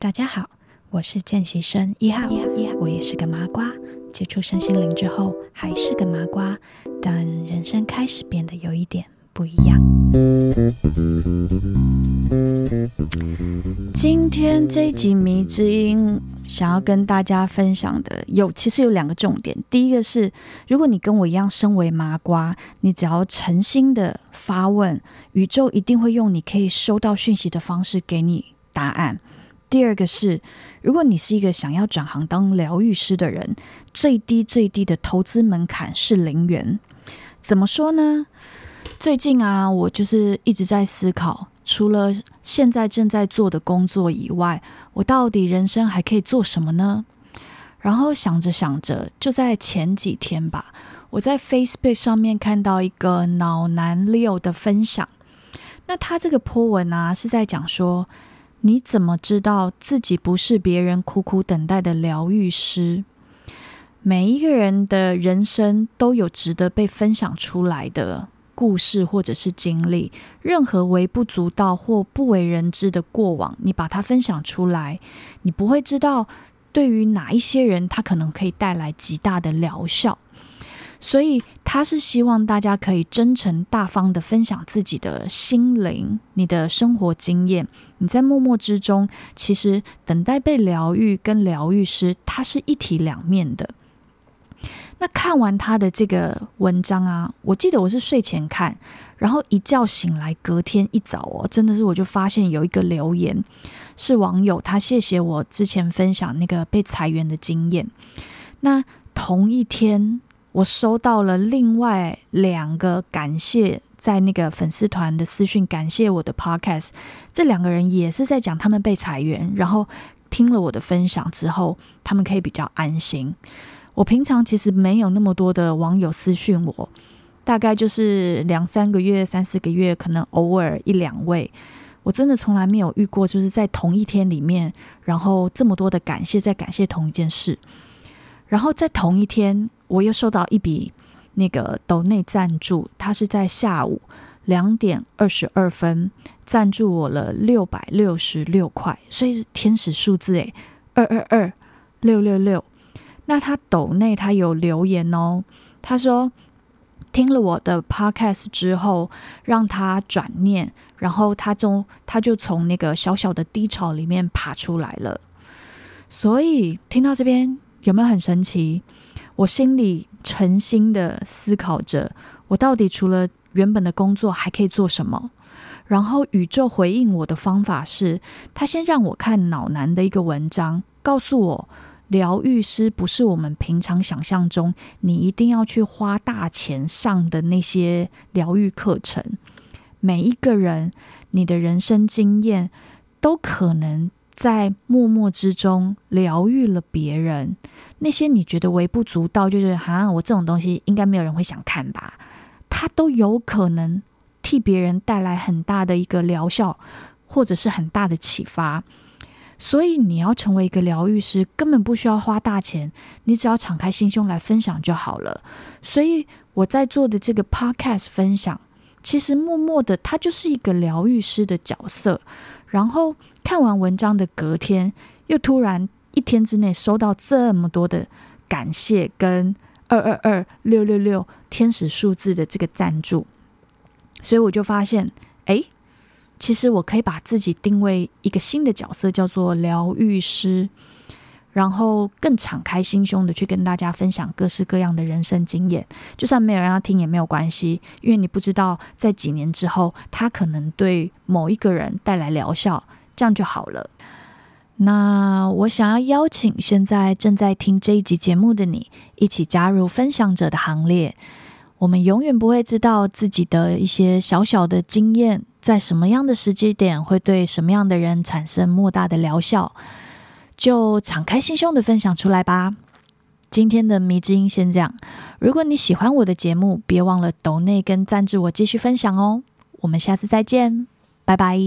大家好，我是见习生一号，一号，一号，我也是个麻瓜。接触身心灵之后，还是个麻瓜，但人生开始变得有一点不一样。今天这一集谜之音想要跟大家分享的有，其实有两个重点。第一个是，如果你跟我一样身为麻瓜，你只要诚心的发问，宇宙一定会用你可以收到讯息的方式给你答案。第二个是，如果你是一个想要转行当疗愈师的人，最低最低的投资门槛是零元。怎么说呢？最近啊，我就是一直在思考，除了现在正在做的工作以外，我到底人生还可以做什么呢？然后想着想着，就在前几天吧，我在 Facebook 上面看到一个脑男 Leo 的分享。那他这个 po 文啊，是在讲说。你怎么知道自己不是别人苦苦等待的疗愈师？每一个人的人生都有值得被分享出来的故事或者是经历。任何微不足道或不为人知的过往，你把它分享出来，你不会知道对于哪一些人，它可能可以带来极大的疗效。所以他是希望大家可以真诚大方的分享自己的心灵、你的生活经验。你在默默之中，其实等待被疗愈跟疗愈师，它是一体两面的。那看完他的这个文章啊，我记得我是睡前看，然后一觉醒来，隔天一早哦，真的是我就发现有一个留言是网友，他谢谢我之前分享那个被裁员的经验。那同一天。我收到了另外两个感谢，在那个粉丝团的私讯，感谢我的 podcast。这两个人也是在讲他们被裁员，然后听了我的分享之后，他们可以比较安心。我平常其实没有那么多的网友私讯我，大概就是两三个月、三四个月，可能偶尔一两位。我真的从来没有遇过，就是在同一天里面，然后这么多的感谢，在感谢同一件事。然后在同一天，我又收到一笔那个抖内赞助，他是在下午两点二十二分赞助我了六百六十六块，所以是天使数字诶，二二二六六六。那他抖内他有留言哦，他说听了我的 podcast 之后，让他转念，然后他就他就从那个小小的低潮里面爬出来了。所以听到这边。有没有很神奇？我心里诚心的思考着，我到底除了原本的工作还可以做什么？然后宇宙回应我的方法是，他先让我看脑男的一个文章，告诉我，疗愈师不是我们平常想象中你一定要去花大钱上的那些疗愈课程。每一个人，你的人生经验都可能。在默默之中疗愈了别人，那些你觉得微不足道，就是好像我这种东西应该没有人会想看吧，它都有可能替别人带来很大的一个疗效，或者是很大的启发。所以你要成为一个疗愈师，根本不需要花大钱，你只要敞开心胸来分享就好了。所以我在做的这个 podcast 分享，其实默默的，他就是一个疗愈师的角色。然后看完文章的隔天，又突然一天之内收到这么多的感谢跟二二二六六六天使数字的这个赞助，所以我就发现，哎，其实我可以把自己定位一个新的角色，叫做疗愈师。然后更敞开心胸的去跟大家分享各式各样的人生经验，就算没有人要听也没有关系，因为你不知道在几年之后，他可能对某一个人带来疗效，这样就好了。那我想要邀请现在正在听这一集节目的你，一起加入分享者的行列。我们永远不会知道自己的一些小小的经验，在什么样的时机点会对什么样的人产生莫大的疗效。就敞开心胸的分享出来吧。今天的迷之音先这样。如果你喜欢我的节目，别忘了抖内跟赞助我继续分享哦。我们下次再见，拜拜。